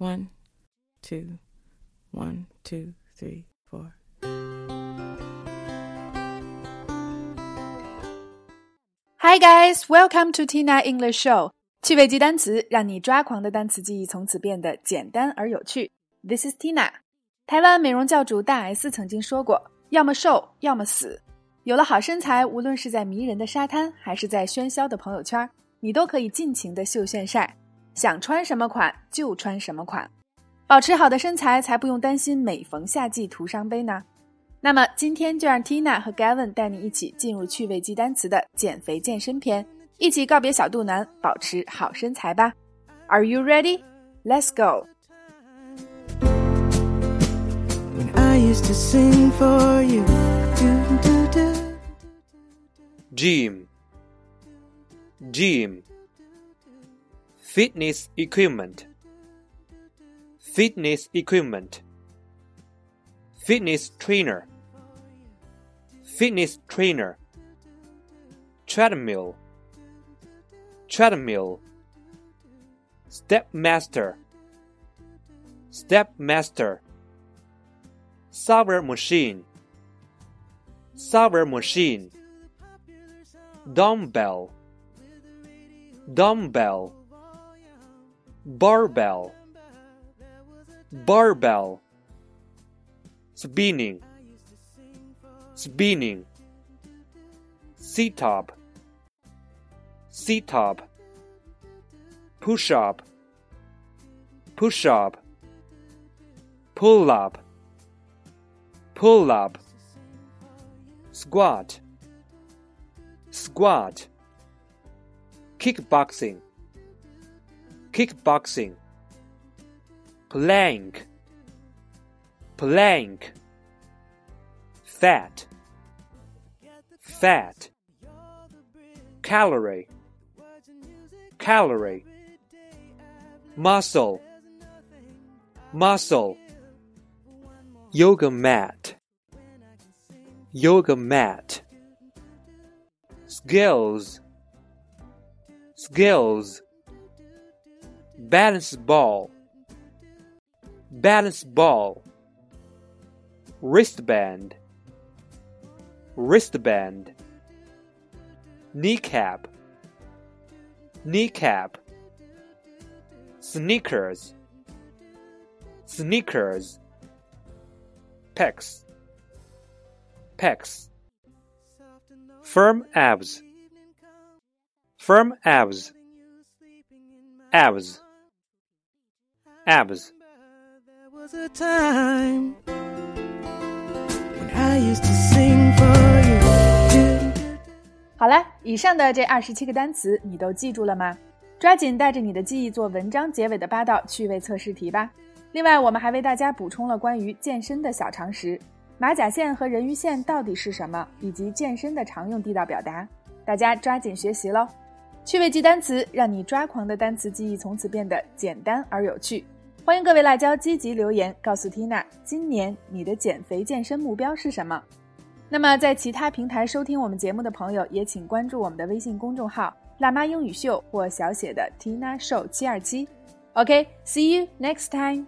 One, two, one, two, three, four. Hi guys, welcome to Tina English Show。趣味记单词，让你抓狂的单词记忆从此变得简单而有趣。This is Tina。台湾美容教主大 S 曾经说过：“要么瘦，要么死。”有了好身材，无论是在迷人的沙滩，还是在喧嚣的朋友圈，你都可以尽情的秀炫晒，想穿什么款就穿什么款。保持好的身材，才不用担心每逢夏季徒伤悲呢。那么今天就让 Tina 和 Gavin 带你一起进入趣味记单词的减肥健身篇，一起告别小肚腩，保持好身材吧。Are you ready? Let's go. When I fitness equipment. Fitness equipment. Fitness trainer. Fitness trainer. Treadmill. Treadmill. Step master step master software machine. Software machine. Dumbbell. Dumbbell barbell. Barbell. Spinning. Spinning. Sit up sit up push up push up pull up pull up squat. Squat. Kickboxing kickboxing plank plank fat fat calorie calorie muscle muscle yoga mat yoga mat skills skills balance ball. Balance ball. Wristband. Wristband. Kneecap. Kneecap. Sneakers. Sneakers. Pecs. Pecs. Firm abs. Firm abs. Abs abs There was a time when I used to sing for you. 好了，以上的这二十七个单词你都记住了吗？抓紧带着你的记忆做文章结尾的八道趣味测试题吧。另外，我们还为大家补充了关于健身的小常识：马甲线和人鱼线到底是什么，以及健身的常用地道表达。大家抓紧学习喽！趣味记单词，让你抓狂的单词记忆从此变得简单而有趣。欢迎各位辣椒积极留言，告诉缇娜今年你的减肥健身目标是什么？那么在其他平台收听我们节目的朋友，也请关注我们的微信公众号“辣妈英语秀”或小写的“缇娜瘦七二七”。OK，See you next time。